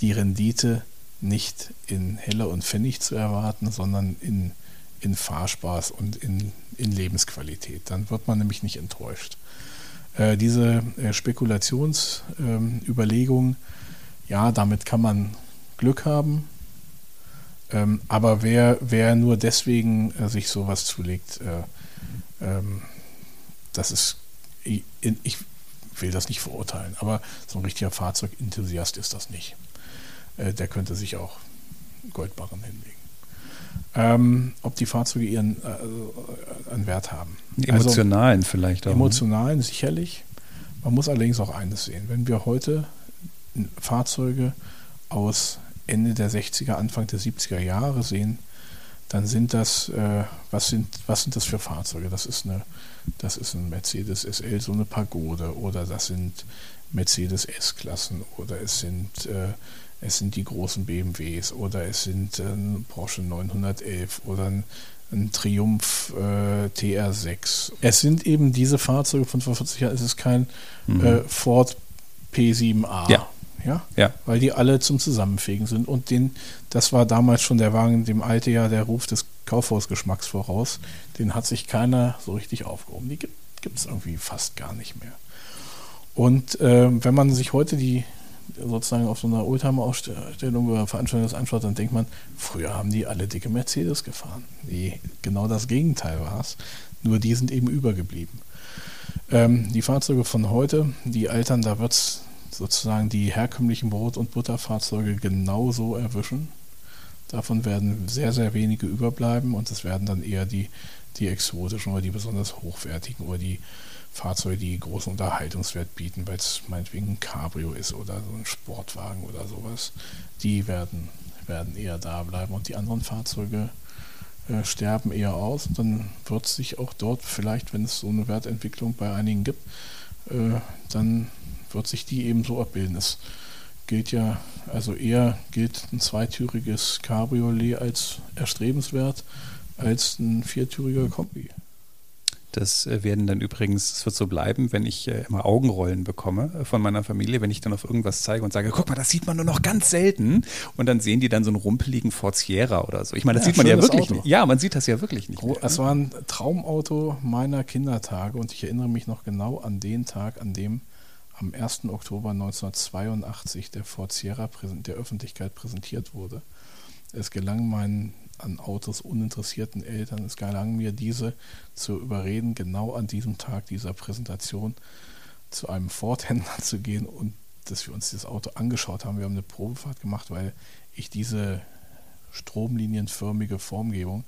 die Rendite nicht in Heller und Pfennig zu erwarten, sondern in, in Fahrspaß und in, in Lebensqualität. Dann wird man nämlich nicht enttäuscht. Äh, diese äh, Spekulationsüberlegung, äh, ja, damit kann man Glück haben, ähm, aber wer, wer nur deswegen äh, sich sowas zulegt, äh, ähm, das ist, ich, ich will das nicht verurteilen, aber so ein richtiger Fahrzeugenthusiast ist das nicht. Äh, der könnte sich auch Goldbarren hinlegen. Ähm, ob die Fahrzeuge ihren äh, einen Wert haben. Emotionalen also, vielleicht auch. Ne? Emotionalen sicherlich. Man muss allerdings auch eines sehen. Wenn wir heute Fahrzeuge aus Ende der 60er, Anfang der 70er Jahre sehen, dann sind das, äh, was, sind, was sind das für Fahrzeuge? Das ist, eine, das ist ein Mercedes SL, so eine Pagode, oder das sind Mercedes S-Klassen, oder es sind äh, es sind die großen BMWs oder es sind ein Porsche 911 oder ein, ein Triumph äh, TR6. Es sind eben diese Fahrzeuge von vor 40 Jahren, es ist kein mhm. äh, Ford P7A. Ja. Ja? ja, weil die alle zum Zusammenfegen sind. Und den, das war damals schon der Wagen, dem alte ja der Ruf des Kaufhausgeschmacks voraus. Den hat sich keiner so richtig aufgehoben. Die gibt es irgendwie fast gar nicht mehr. Und äh, wenn man sich heute die sozusagen auf so einer Oldtimer-Ausstellung oder Veranstaltung das anschaut, dann denkt man, früher haben die alle dicke Mercedes gefahren. Nee, genau das Gegenteil war es. Nur die sind eben übergeblieben. Ähm, die Fahrzeuge von heute, die altern, da wird es sozusagen die herkömmlichen Brot- und Butterfahrzeuge genauso erwischen. Davon werden sehr, sehr wenige überbleiben und es werden dann eher die, die exotischen oder die besonders hochwertigen oder die Fahrzeuge, die großen Unterhaltungswert bieten, weil es meinetwegen ein Cabrio ist oder so ein Sportwagen oder sowas, die werden, werden eher da bleiben und die anderen Fahrzeuge äh, sterben eher aus und dann wird sich auch dort vielleicht, wenn es so eine Wertentwicklung bei einigen gibt, äh, dann wird sich die eben so abbilden. Es gilt ja, also eher gilt ein zweitüriges Cabriolet als erstrebenswert als ein viertüriger Kombi. Das äh, werden dann übrigens, es wird so bleiben, wenn ich äh, immer Augenrollen bekomme äh, von meiner Familie, wenn ich dann auf irgendwas zeige und sage, guck mal, das sieht man nur noch ganz selten. Und dann sehen die dann so einen rumpeligen Ford Sierra oder so. Ich meine, das ja, sieht man ja wirklich Auto. nicht. Ja, man sieht das ja wirklich nicht. Mehr. Es war ein Traumauto meiner Kindertage und ich erinnere mich noch genau an den Tag, an dem am 1. Oktober 1982 der Ford Sierra der Öffentlichkeit präsentiert wurde. Es gelang meinen an Autos uninteressierten Eltern. Es gelang mir, diese zu überreden, genau an diesem Tag dieser Präsentation zu einem Ford-Händler zu gehen und dass wir uns das Auto angeschaut haben. Wir haben eine Probefahrt gemacht, weil ich diese stromlinienförmige Formgebung,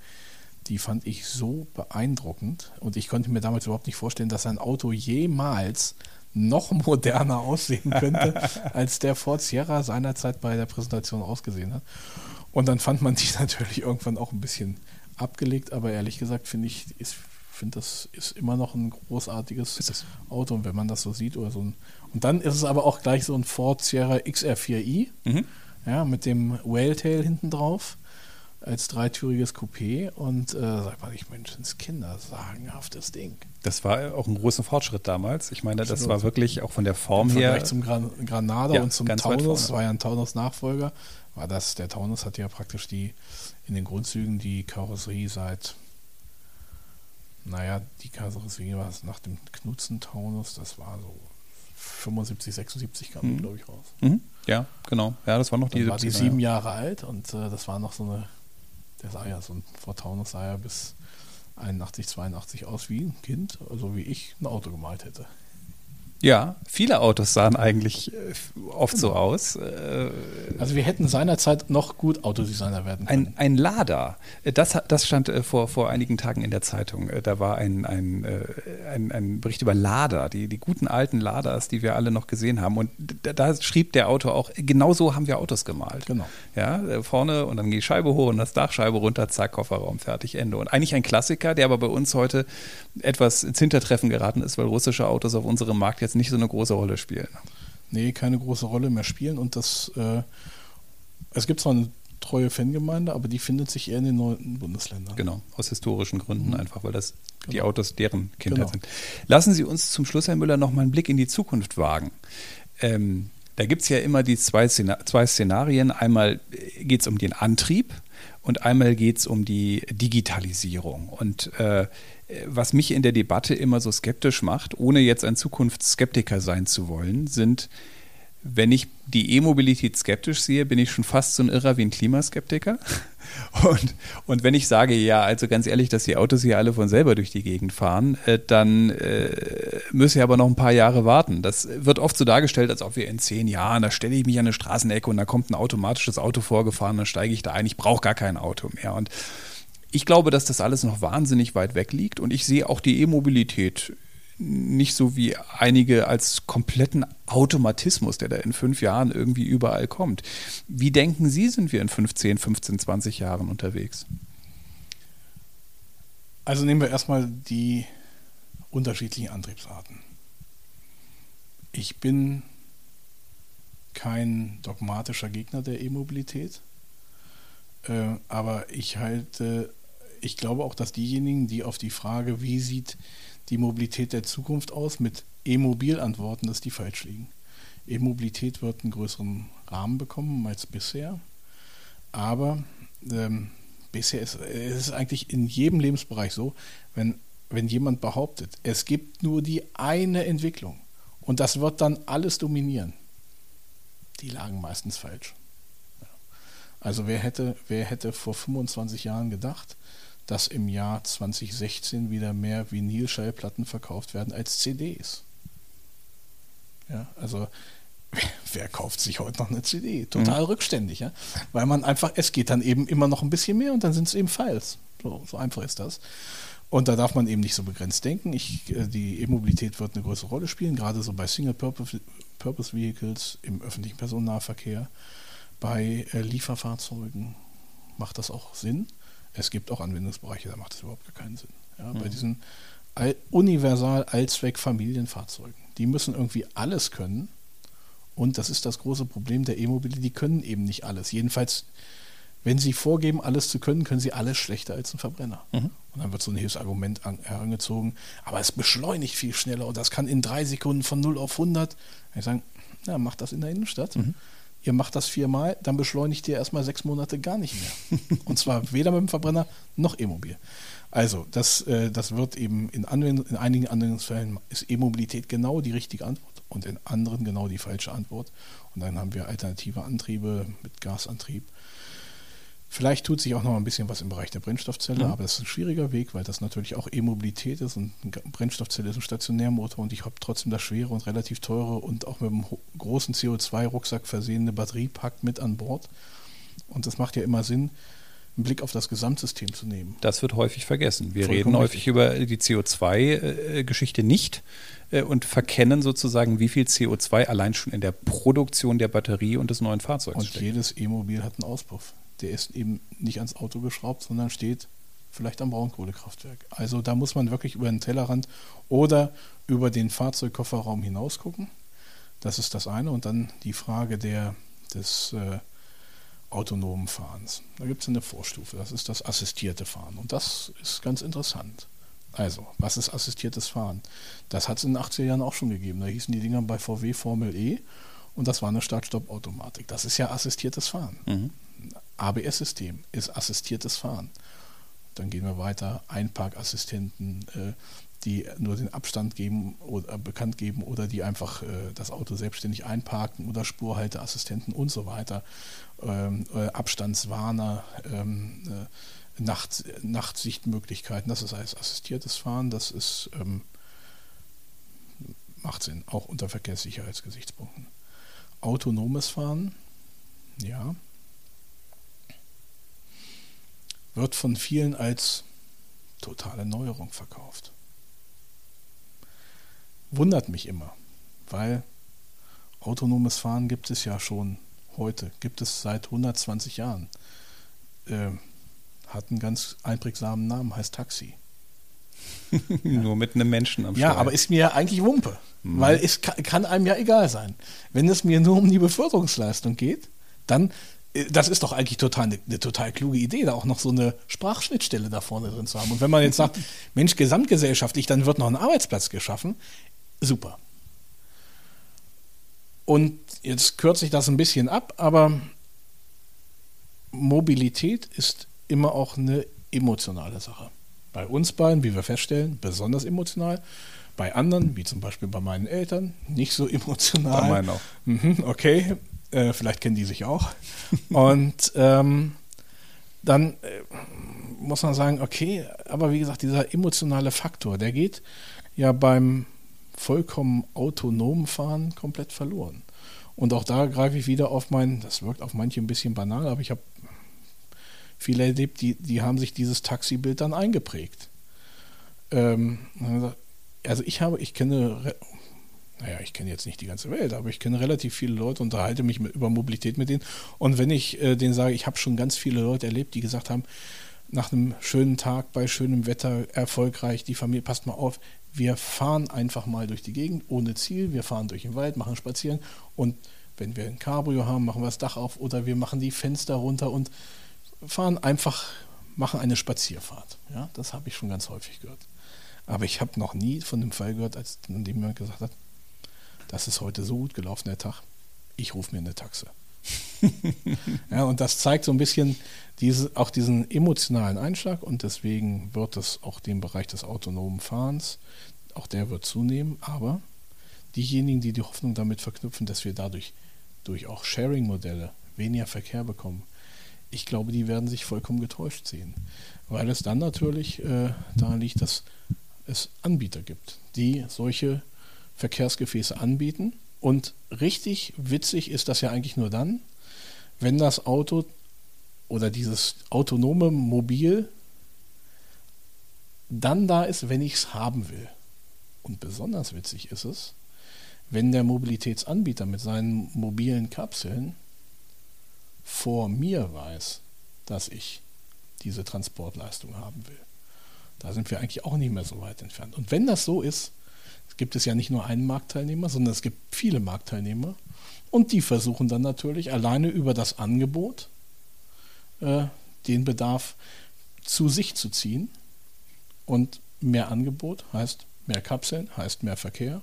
die fand ich so beeindruckend und ich konnte mir damals überhaupt nicht vorstellen, dass ein Auto jemals noch moderner aussehen könnte, als der Ford Sierra seinerzeit bei der Präsentation ausgesehen hat. Und dann fand man die natürlich irgendwann auch ein bisschen abgelegt, aber ehrlich gesagt finde ich, ist, finde das ist immer noch ein großartiges Auto. Und wenn man das so sieht oder so ein, und dann ist es aber auch gleich so ein Ford Sierra XR4i, mhm. ja, mit dem Whaletail hinten drauf als dreitüriges Coupé und äh, sagt man, ich Menschenskinder, sagenhaftes Ding. Das war auch ein großer Fortschritt damals. Ich meine, das war wirklich auch von der Form Im her. zum Gran Granada ja, und zum Taunus, war ja ein Taunus-Nachfolger, war das, der Taunus hat ja praktisch die, in den Grundzügen die Karosserie seit, naja, die Karosserie war nach dem Knutzen-Taunus, das war so 75, 76 kam mhm. glaube ich, raus. Mhm. Ja, genau. Ja, das war noch die. War die sieben Jahre alt und äh, das war noch so eine, der sah ja so ein Vor Taunus sah ja bis 81, 82 aus wie ein Kind, also wie ich ein Auto gemalt hätte. Ja, viele Autos sahen eigentlich äh, oft so aus. Äh, also wir hätten seinerzeit noch gut Autodesigner werden können. Ein, ein Lada, das, das stand äh, vor, vor einigen Tagen in der Zeitung. Da war ein, ein, ein, ein Bericht über Lada, die, die guten alten Ladas, die wir alle noch gesehen haben. Und da, da schrieb der Autor auch, genau so haben wir Autos gemalt. Genau. Ja, vorne und dann die Scheibe hoch und das Dachscheibe runter, zack, Kofferraum, fertig, Ende. Und eigentlich ein Klassiker, der aber bei uns heute etwas ins Hintertreffen geraten ist, weil russische Autos auf unserem Markt jetzt nicht so eine große Rolle spielen. Nee, keine große Rolle mehr spielen und das, äh, es gibt zwar eine treue Fangemeinde, aber die findet sich eher in den neuen Bundesländern. Genau, aus historischen Gründen mhm. einfach, weil das genau. die Autos deren Kinder genau. sind. Lassen Sie uns zum Schluss, Herr Müller, noch mal einen Blick in die Zukunft wagen. Ähm, da gibt es ja immer die zwei, zwei Szenarien. Einmal geht es um den Antrieb und einmal geht es um die Digitalisierung. Und äh, was mich in der Debatte immer so skeptisch macht, ohne jetzt ein Zukunftsskeptiker sein zu wollen, sind, wenn ich die E-Mobilität skeptisch sehe, bin ich schon fast so ein Irrer wie ein Klimaskeptiker. Und, und wenn ich sage, ja, also ganz ehrlich, dass die Autos hier alle von selber durch die Gegend fahren, äh, dann äh, müssen wir aber noch ein paar Jahre warten. Das wird oft so dargestellt, als ob wir in zehn Jahren, da stelle ich mich an eine Straßenecke und da kommt ein automatisches Auto vorgefahren, dann steige ich da ein, ich brauche gar kein Auto mehr. Und ich glaube, dass das alles noch wahnsinnig weit weg liegt und ich sehe auch die E-Mobilität nicht so wie einige als kompletten Automatismus, der da in fünf Jahren irgendwie überall kommt. Wie denken Sie, sind wir in 15, 15, 20 Jahren unterwegs? Also nehmen wir erstmal die unterschiedlichen Antriebsarten. Ich bin kein dogmatischer Gegner der E-Mobilität. Äh, aber ich halte, ich glaube auch, dass diejenigen, die auf die Frage, wie sieht die Mobilität der Zukunft aus, mit E-Mobil antworten, dass die falsch liegen. E-Mobilität wird einen größeren Rahmen bekommen als bisher. Aber ähm, bisher ist es eigentlich in jedem Lebensbereich so, wenn, wenn jemand behauptet, es gibt nur die eine Entwicklung und das wird dann alles dominieren, die lagen meistens falsch. Also wer hätte, wer hätte vor 25 Jahren gedacht, dass im Jahr 2016 wieder mehr Vinylschallplatten verkauft werden als CDs? Ja, also wer kauft sich heute noch eine CD? Total mhm. rückständig, ja? weil man einfach, es geht dann eben immer noch ein bisschen mehr und dann sind es eben Files. So, so einfach ist das. Und da darf man eben nicht so begrenzt denken. Ich, äh, die E-Mobilität wird eine größere Rolle spielen, gerade so bei Single-Purpose Vehicles im öffentlichen Personennahverkehr, bei äh, Lieferfahrzeugen macht das auch Sinn. Es gibt auch Anwendungsbereiche, da macht das überhaupt gar keinen Sinn. Ja, mhm. Bei diesen All universal Allzweck Familienfahrzeugen, die müssen irgendwie alles können und das ist das große Problem der E-Mobile, die können eben nicht alles. Jedenfalls, wenn sie vorgeben, alles zu können, können sie alles schlechter als ein Verbrenner. Mhm. Und dann wird so ein Hilfsargument herangezogen, aber es beschleunigt viel schneller und das kann in drei Sekunden von 0 auf 100. Ich sagen, ja, macht das in der Innenstadt. Mhm. Ihr macht das viermal, dann beschleunigt ihr erstmal sechs Monate gar nicht mehr. und zwar weder mit dem Verbrenner noch E-Mobil. Also, das, äh, das wird eben in, in einigen Anwendungsfällen ist E-Mobilität genau die richtige Antwort und in anderen genau die falsche Antwort. Und dann haben wir alternative Antriebe mit Gasantrieb. Vielleicht tut sich auch noch ein bisschen was im Bereich der Brennstoffzelle, mhm. aber das ist ein schwieriger Weg, weil das natürlich auch E-Mobilität ist und eine Brennstoffzelle ist ein Stationärmotor und ich habe trotzdem das schwere und relativ teure und auch mit einem großen CO2-Rucksack versehene Batteriepack mit an Bord. Und das macht ja immer Sinn, einen Blick auf das Gesamtsystem zu nehmen. Das wird häufig vergessen. Wir Vollkommen reden häufig richtig. über die CO2-Geschichte nicht äh, und verkennen sozusagen, wie viel CO2 allein schon in der Produktion der Batterie und des neuen Fahrzeugs und steckt. Und jedes E-Mobil hat einen Auspuff. Der ist eben nicht ans Auto geschraubt, sondern steht vielleicht am Braunkohlekraftwerk. Also da muss man wirklich über den Tellerrand oder über den Fahrzeugkofferraum hinaus gucken. Das ist das eine. Und dann die Frage der, des äh, autonomen Fahrens. Da gibt es eine Vorstufe, das ist das assistierte Fahren. Und das ist ganz interessant. Also, was ist assistiertes Fahren? Das hat es in den 80er Jahren auch schon gegeben. Da hießen die Dinger bei VW Formel E und das war eine Start-Stopp-Automatik. Das ist ja assistiertes Fahren. Mhm. ABS-System ist assistiertes Fahren. Dann gehen wir weiter, Einparkassistenten, äh, die nur den Abstand geben oder bekannt geben oder die einfach äh, das Auto selbstständig einparken oder Spurhalteassistenten und so weiter, ähm, äh, Abstandswarner, ähm, äh, Nacht, Nachtsichtmöglichkeiten, das ist alles assistiertes Fahren, das ist ähm, macht Sinn, auch unter Verkehrssicherheitsgesichtspunkten. Autonomes Fahren, ja, wird von vielen als totale Neuerung verkauft wundert mich immer, weil autonomes Fahren gibt es ja schon heute, gibt es seit 120 Jahren. Äh, hat einen ganz einprägsamen Namen, heißt Taxi. Nur mit einem Menschen am Steuer. Ja, aber ist mir ja eigentlich Wumpe, mhm. weil es kann, kann einem ja egal sein. Wenn es mir nur um die Beförderungsleistung geht, dann das ist doch eigentlich total eine, eine, total kluge Idee, da auch noch so eine Sprachschnittstelle da vorne drin zu haben. Und wenn man jetzt sagt, Mensch, gesamtgesellschaftlich, dann wird noch ein Arbeitsplatz geschaffen, super. Und jetzt kürze ich das ein bisschen ab, aber Mobilität ist immer auch eine emotionale Sache. Bei uns beiden, wie wir feststellen, besonders emotional. Bei anderen, wie zum Beispiel bei meinen Eltern, nicht so emotional. Bei meinen auch. Mhm, okay, äh, vielleicht kennen die sich auch. Und ähm, dann äh, muss man sagen, okay, aber wie gesagt, dieser emotionale Faktor, der geht ja beim vollkommen autonom fahren komplett verloren. Und auch da greife ich wieder auf mein, das wirkt auf manche ein bisschen banal, aber ich habe viele erlebt, die, die haben sich dieses Taxibild dann eingeprägt. Ähm, also ich habe, ich kenne, naja, ich kenne jetzt nicht die ganze Welt, aber ich kenne relativ viele Leute, unterhalte mich mit, über Mobilität mit denen. Und wenn ich äh, denen sage, ich habe schon ganz viele Leute erlebt, die gesagt haben, nach einem schönen Tag bei schönem Wetter erfolgreich, die Familie passt mal auf, wir fahren einfach mal durch die Gegend ohne Ziel, wir fahren durch den Wald, machen spazieren und wenn wir ein Cabrio haben, machen wir das Dach auf oder wir machen die Fenster runter und fahren einfach, machen eine Spazierfahrt. Ja, das habe ich schon ganz häufig gehört. Aber ich habe noch nie von dem Fall gehört, als jemand gesagt hat, das ist heute so gut gelaufen, der Tag, ich rufe mir eine Taxe. ja, und das zeigt so ein bisschen diese, auch diesen emotionalen Einschlag und deswegen wird es auch den Bereich des autonomen Fahrens, auch der wird zunehmen, aber diejenigen, die die Hoffnung damit verknüpfen, dass wir dadurch durch auch Sharing-Modelle weniger Verkehr bekommen, ich glaube, die werden sich vollkommen getäuscht sehen, weil es dann natürlich äh, daran liegt, dass es Anbieter gibt, die solche Verkehrsgefäße anbieten. Und richtig witzig ist das ja eigentlich nur dann, wenn das Auto oder dieses autonome Mobil dann da ist, wenn ich es haben will. Und besonders witzig ist es, wenn der Mobilitätsanbieter mit seinen mobilen Kapseln vor mir weiß, dass ich diese Transportleistung haben will. Da sind wir eigentlich auch nicht mehr so weit entfernt. Und wenn das so ist, gibt es ja nicht nur einen Marktteilnehmer, sondern es gibt viele Marktteilnehmer. Und die versuchen dann natürlich alleine über das Angebot äh, den Bedarf zu sich zu ziehen. Und mehr Angebot heißt mehr Kapseln, heißt mehr Verkehr.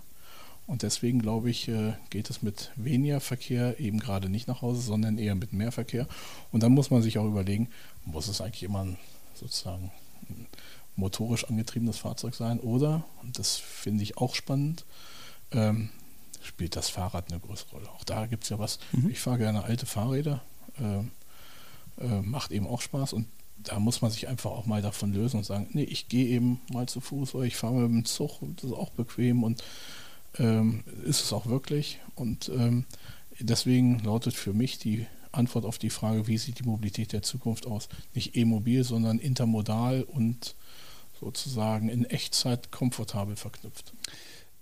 Und deswegen glaube ich, äh, geht es mit weniger Verkehr eben gerade nicht nach Hause, sondern eher mit mehr Verkehr. Und dann muss man sich auch überlegen, muss es eigentlich immer sozusagen motorisch angetriebenes Fahrzeug sein oder, und das finde ich auch spannend, ähm, spielt das Fahrrad eine größere Rolle. Auch da gibt es ja was. Mhm. Ich fahre gerne alte Fahrräder, äh, äh, macht eben auch Spaß und da muss man sich einfach auch mal davon lösen und sagen, nee, ich gehe eben mal zu Fuß oder ich fahre mit dem Zug, das ist auch bequem und ähm, ist es auch wirklich. Und ähm, deswegen lautet für mich die Antwort auf die Frage, wie sieht die Mobilität der Zukunft aus, nicht e-mobil, sondern intermodal und sozusagen in Echtzeit komfortabel verknüpft.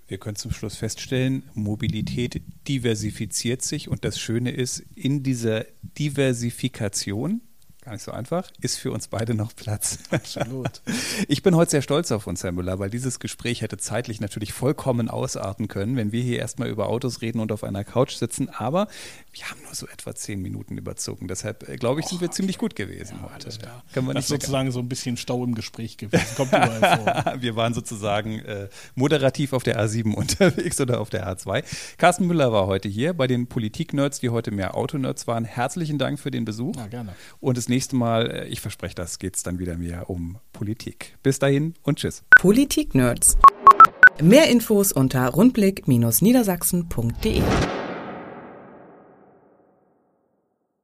Wir können zum Schluss feststellen, Mobilität diversifiziert sich und das Schöne ist, in dieser Diversifikation Gar nicht so einfach. Ist für uns beide noch Platz. Absolut. Ich bin heute sehr stolz auf uns, Herr Müller, weil dieses Gespräch hätte zeitlich natürlich vollkommen ausarten können, wenn wir hier erstmal über Autos reden und auf einer Couch sitzen. Aber wir haben nur so etwa zehn Minuten überzogen. Deshalb, äh, glaube ich, sind wir ziemlich gut gewesen ja, heute. Das, ja. Können wir das ist sozusagen so ein bisschen Stau im Gespräch gewesen. Kommt überall vor. wir waren sozusagen äh, moderativ auf der A7 unterwegs oder auf der A2. Carsten Müller war heute hier bei den Politik-Nerds, die heute mehr Autonerds waren. Herzlichen Dank für den Besuch. Ja, gerne. Und es nächste Mal, äh, ich verspreche das, geht es dann wieder mehr um Politik. Bis dahin und tschüss. Politik-Nerds. Mehr Infos unter rundblick-niedersachsen.de